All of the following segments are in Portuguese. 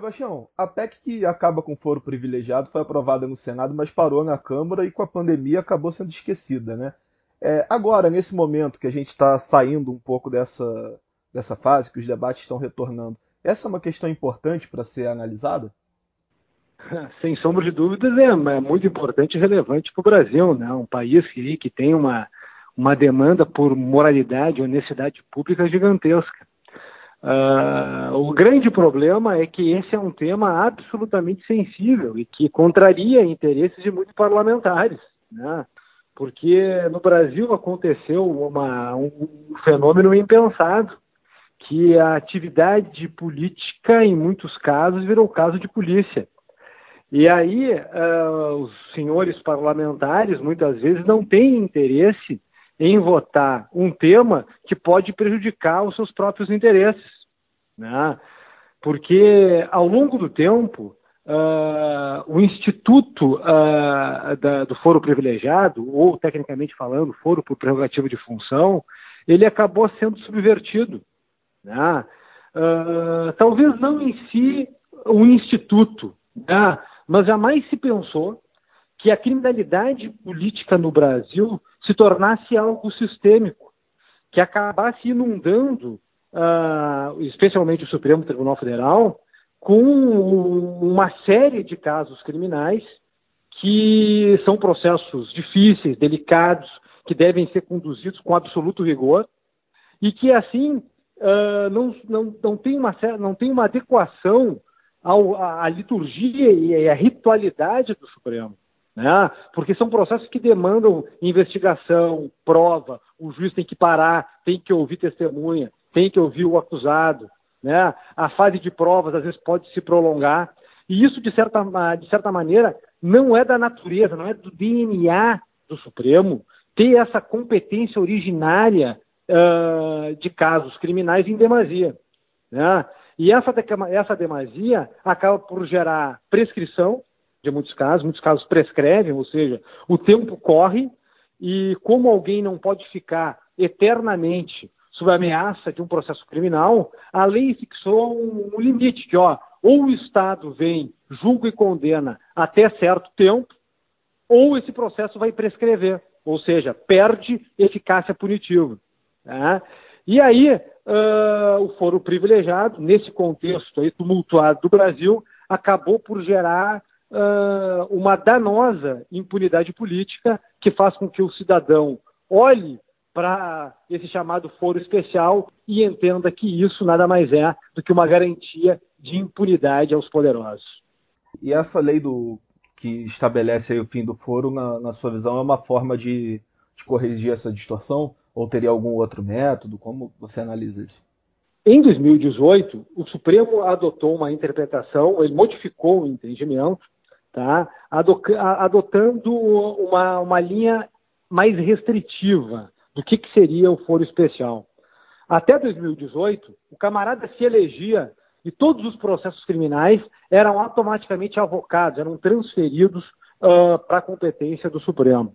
Sebastião, a PEC que acaba com foro privilegiado foi aprovada no Senado, mas parou na Câmara e com a pandemia acabou sendo esquecida, né? É, agora, nesse momento que a gente está saindo um pouco dessa, dessa fase, que os debates estão retornando, essa é uma questão importante para ser analisada? Sem sombra de dúvidas, é, é muito importante e relevante para o Brasil, né? um país que, que tem uma, uma demanda por moralidade e honestidade pública gigantesca. Uh, o grande problema é que esse é um tema absolutamente sensível e que contraria interesses de muitos parlamentares, né? porque no Brasil aconteceu uma, um, fenômeno impensado, que a atividade política, em muitos casos, virou caso de polícia. E aí, uh, os senhores parlamentares, muitas vezes, não têm interesse em votar um tema que pode prejudicar os seus próprios interesses. Né? Porque, ao longo do tempo, uh, o Instituto uh, da, do Foro Privilegiado, ou, tecnicamente falando, Foro por Prerrogativa de Função, ele acabou sendo subvertido. Né? Uh, talvez não em si o instituto, né? mas jamais se pensou que a criminalidade política no Brasil se tornasse algo sistêmico, que acabasse inundando, uh, especialmente o Supremo Tribunal Federal, com uma série de casos criminais que são processos difíceis, delicados, que devem ser conduzidos com absoluto rigor e que assim uh, não, não, não, tem uma, não tem uma adequação ao, à, à liturgia e à ritualidade do Supremo. Né? Porque são processos que demandam investigação, prova, o juiz tem que parar, tem que ouvir testemunha, tem que ouvir o acusado. Né? A fase de provas às vezes pode se prolongar. E isso, de certa, de certa maneira, não é da natureza, não é do DNA do Supremo ter essa competência originária uh, de casos criminais em demasia. Né? E essa, essa demasia acaba por gerar prescrição de muitos casos, muitos casos prescrevem, ou seja, o tempo corre e como alguém não pode ficar eternamente sob a ameaça de um processo criminal, a lei fixou um, limite que, ó, ou o Estado vem, julga e condena até certo tempo, ou esse processo vai prescrever, ou seja, perde eficácia punitiva. Tá? E aí, uh, o foro privilegiado, nesse contexto aí tumultuado do Brasil, acabou por gerar uh, uma danosa impunidade política que faz com que o cidadão olhe para esse chamado foro especial e entenda que isso nada mais é do que uma garantia de impunidade aos poderosos. E essa lei do que estabelece o fim do foro, na, na sua visão, é uma forma de, de corrigir essa distorção? Ou teria algum outro método? Como você analisa isso? Em 2018, o Supremo adotou uma interpretação, ele modificou o entendimento, tá? adotando uma, uma linha mais restritiva do que, que seria o foro especial. Até 2018, o camarada se elegia e todos os processos criminais eram automaticamente avocados, eram transferidos uh, para a competência do Supremo.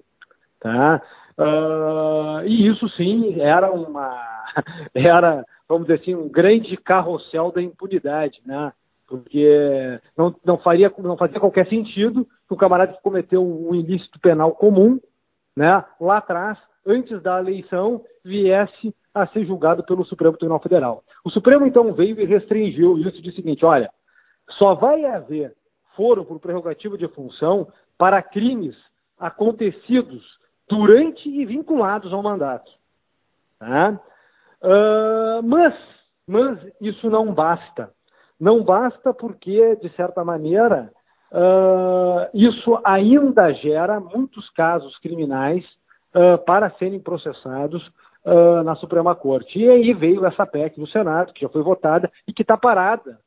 Tá? Uh, e isso sim era uma era vamos dizer assim um grande carrossel da impunidade, né? Porque não, não faria não fazia qualquer sentido que o camarada que cometeu um ilícito penal comum, né? Lá atrás, antes da eleição, viesse a ser julgado pelo Supremo Tribunal Federal. O Supremo então veio e restringiu isso de seguinte, olha, só vai haver foro por prerrogativa de função para crimes acontecidos durante e vinculados ao mandato. Tá? Uh, mas, mas isso não basta. Não basta porque, de certa maneira, uh, isso ainda gera muitos casos criminais uh, para serem processados na Suprema Corte. E aí veio essa PEC do Senado, que já foi votada e que está parada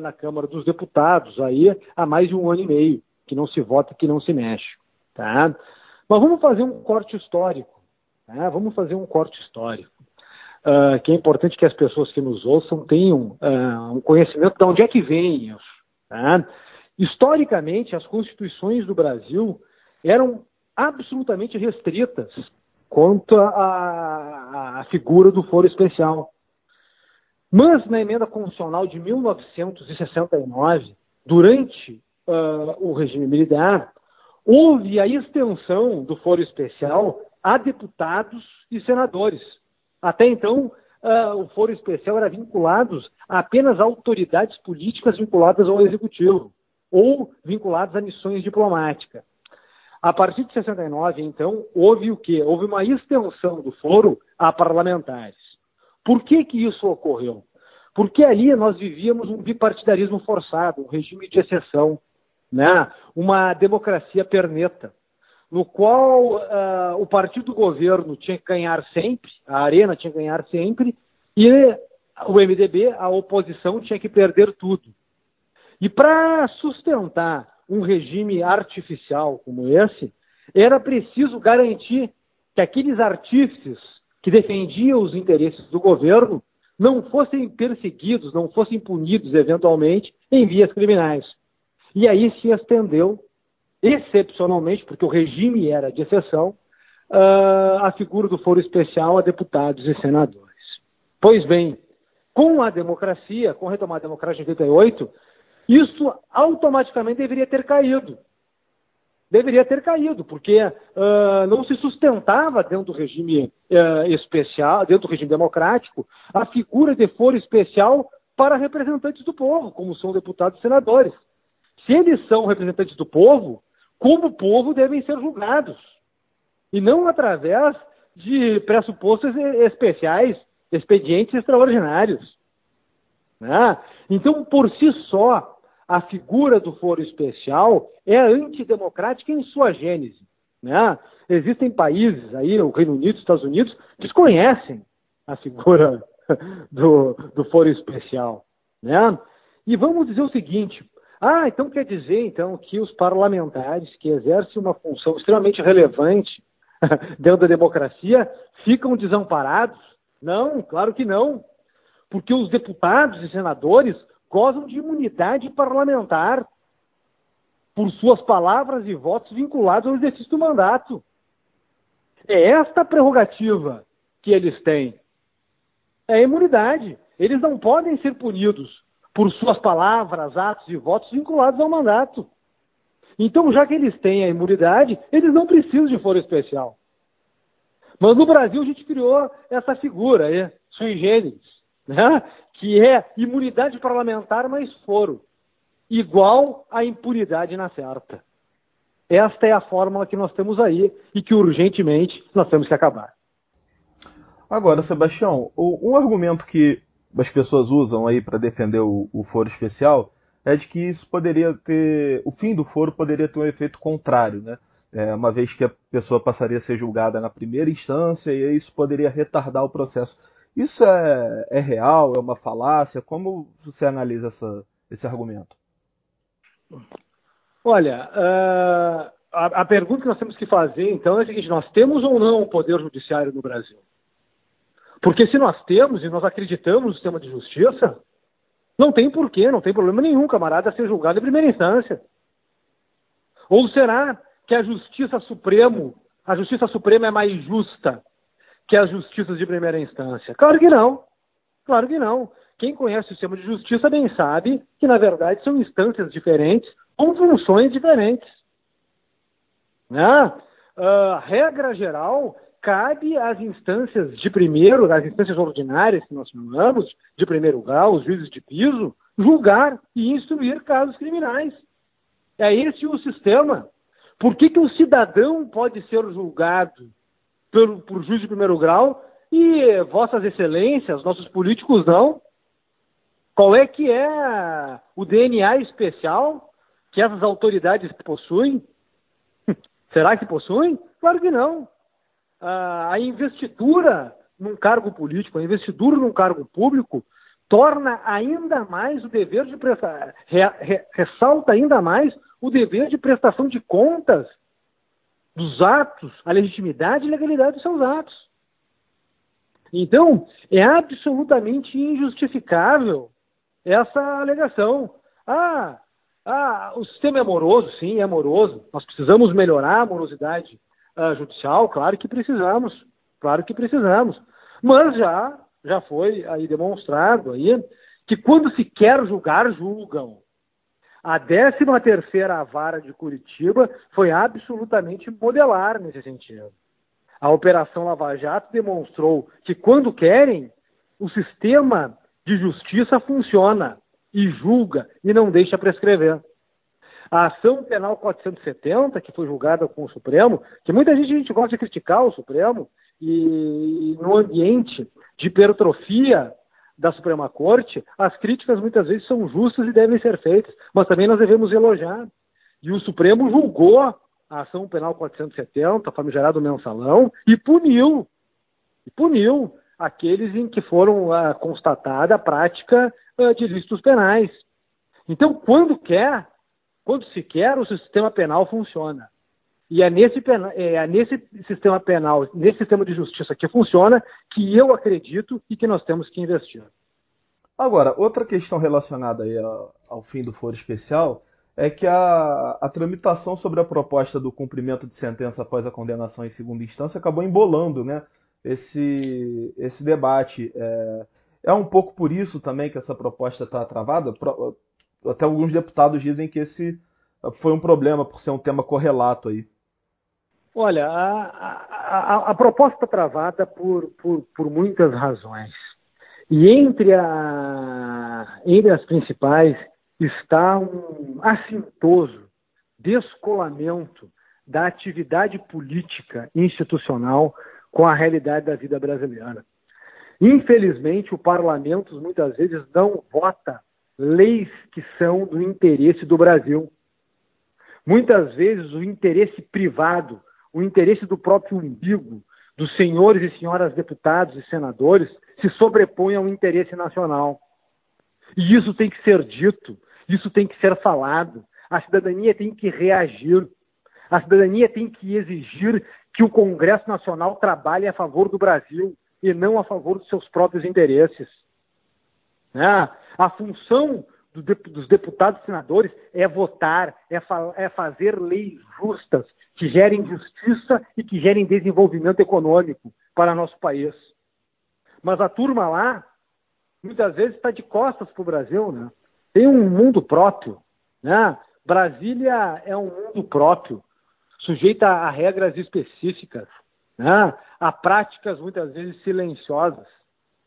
na Câmara dos Deputados aí há mais de um ano e meio, que não se vota, que não se mexe. Tá? Mas vamos fazer um corte histórico. Né? Vamos fazer um corte histórico. Uh, que é importante que as pessoas que nos ouçam tenham uh, um conhecimento de onde é que vem isso. Tá? Historicamente, as constituições do Brasil eram absolutamente restritas quanto à figura do foro especial. Mas na emenda constitucional de 1969, durante uh, o regime militar, houve a extensão do foro especial a deputados e senadores. Até então, uh, o foro especial era vinculado apenas a autoridades políticas vinculadas ao executivo ou vinculadas a missões diplomáticas. A partir de 69, então, houve o quê? Houve uma extensão do foro a parlamentares. Por que, que isso ocorreu? Porque ali nós vivíamos um bipartidarismo forçado, um regime de exceção, né? uma democracia perneta, no qual uh, o partido do governo tinha que ganhar sempre, a arena tinha que ganhar sempre, e o MDB, a oposição, tinha que perder tudo. E para sustentar um regime artificial como esse, era preciso garantir que aqueles artífices que defendiam os interesses do governo não fossem perseguidos, não fossem punidos eventualmente em vias criminais. E aí se estendeu, excepcionalmente, porque o regime era de exceção, uh, a figura do foro especial a deputados e senadores. Pois bem, com a democracia, com a retomada democrática de 88, isso automaticamente deveria ter caído. Deveria ter caído, porque uh, não se sustentava dentro do regime uh, especial, dentro do regime democrático, a figura de foro especial para representantes do povo, como são deputados e senadores. Se eles são representantes do povo, como povo devem ser julgados. E não através de pressupostos especiais, expedientes extraordinários. Né? Então, por si só, a figura do foro especial é antidemocrática em sua gênese. Né? Existem países aí, o Reino Unido, os Estados Unidos, desconhecem a figura do, do foro especial. Né? E vamos dizer o seguinte: ah, então quer dizer então que os parlamentares que exercem uma função extremamente relevante dentro da democracia ficam desamparados? Não, claro que não. Porque os deputados e senadores gozam de imunidade parlamentar por suas palavras e votos vinculados ao exercício do mandato. É esta prerrogativa que eles têm. É a imunidade. Eles não podem ser punidos por suas palavras, atos e votos vinculados ao mandato. Então, já que eles têm a imunidade, eles não precisam de foro especial. Mas no Brasil a gente criou essa figura, é, sui generis, né? que é imunidade parlamentar mais foro, igual a impunidade na certa. Esta é a fórmula que nós temos aí e que urgentemente nós temos que acabar. Agora, Sebastião, um argumento que as pessoas usam aí para defender o, o, foro especial é de que isso poderia ter, o fim do foro poderia ter um efeito contrário, né? É, uma vez que a pessoa passaria a ser julgada na primeira instância e isso poderia retardar o processo. Isso é, é real? É uma falácia? Como você analisa essa, esse argumento? Olha, uh, a, a, pergunta que nós temos que fazer, então, é a seguinte: nós temos ou não o poder judiciário no Brasil? Porque se nós temos e nós acreditamos no sistema de justiça, não tem porquê, não tem problema nenhum, camarada, ser julgado em primeira instância. Ou será que a Justiça Supremo, a Justiça Suprema é mais justa que as justiças de primeira instância? Claro que não. Claro que não. Quem conhece o sistema de justiça bem sabe que, na verdade, são instâncias diferentes com funções diferentes. Né? Uh, regra geral, cabe às instâncias de primeiro, às instâncias ordinárias que nós chamamos, de primeiro grau, os juízes de piso, julgar e instruir casos criminais. É esse o sistema. Por que, que o cidadão pode ser julgado por, por juiz de primeiro grau e vossas excelências, nossos políticos não? Qual é que é o DNA especial que essas autoridades possuem? Será que possuem? Claro que não. Ah, a investidura num cargo político, a investidura num cargo público, torna ainda mais o dever de prestar, re, re, ressalta ainda mais o dever de prestação de contas dos atos, a legitimidade e legalidade dos seus atos. Então, é absolutamente injustificável essa alegação. Ah, ah, o sistema é moroso, sim, é moroso. Nós precisamos melhorar a morosidade uh, judicial, claro que precisamos, claro que precisamos. Mas já, já foi aí demonstrado aí que quando se quer julgar, julgam. A 13 terceira vara de Curitiba foi absolutamente modelar nesse sentido. A Operação Lava Jato demonstrou que quando querem, o sistema de justiça funciona e julga e não deixa prescrever. A ação penal 470, que foi julgada com o Supremo, que muita gente, gente gosta de criticar o Supremo, e, e no ambiente de hipertrofia da Suprema Corte, as críticas muitas vezes são justas e devem ser feitas, mas também nós devemos elogiar. E o Supremo julgou a ação penal 470, famigerado mensalão, e puniu, e puniu aqueles em que foram uh, constatada a prática uh, de ilícitos penais. Então, quando quer, quando se quer, o sistema penal funciona. E é nesse, é nesse sistema penal, nesse sistema de justiça que funciona, que eu acredito e que nós temos que investir. Agora, outra questão relacionada aí ao fim do foro especial é que a, a, tramitação sobre a proposta do cumprimento de sentença após a condenação em segunda instância acabou embolando né, esse, esse debate. É, é um pouco por isso também que essa proposta está travada. Até alguns deputados dizem que esse foi um problema por ser um tema correlato aí. Olha, a, a, a proposta está travada por, por, por, muitas razões. E entre, a, entre as principais está um assintoso descolamento da atividade política institucional com a realidade da vida brasileira. Infelizmente, o parlamento muitas vezes não vota leis que são do interesse do Brasil. Muitas vezes o interesse privado o interesse do próprio umbigo dos senhores e senhoras deputados e senadores se sobrepõe ao interesse nacional. E isso tem que ser dito, isso tem que ser falado. A cidadania tem que reagir. A cidadania tem que exigir que o Congresso Nacional trabalhe a favor do Brasil e não a favor dos seus próprios interesses. É, a função dos deputados e senadores é votar, é, fa é fazer leis justas, que gerem justiça e que gerem desenvolvimento econômico para nosso país. Mas a turma lá, muitas vezes, está de costas para o Brasil, né? Tem um mundo próprio, né? Brasília é um mundo próprio, sujeita a regras específicas, né? a práticas muitas vezes silenciosas,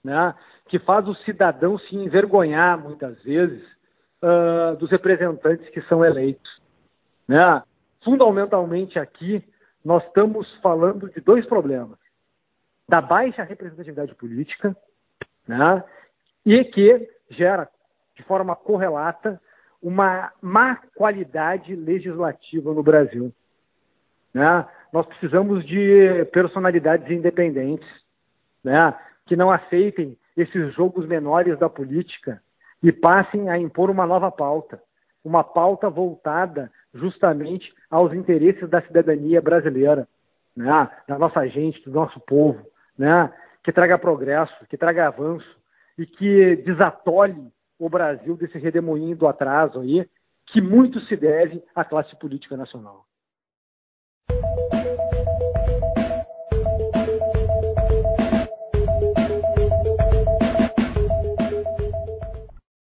né? que faz o cidadão se envergonhar muitas vezes uh, dos representantes que são eleitos. Né? fundamentalmente aqui, nós estamos falando de dois problemas. Da baixa representatividade política, né, e que gera, de forma correlata, uma má qualidade legislativa no Brasil. Né? Nós precisamos de personalidades independentes, né, que não aceitem esses jogos menores da política e passem a impor uma nova pauta, uma pauta voltada justamente aos interesses da cidadania brasileira, né? da nossa gente, do nosso povo, né? que traga progresso, que traga avanço e que desatole o Brasil desse redemoinho do atraso aí, que muito se deve à classe política nacional.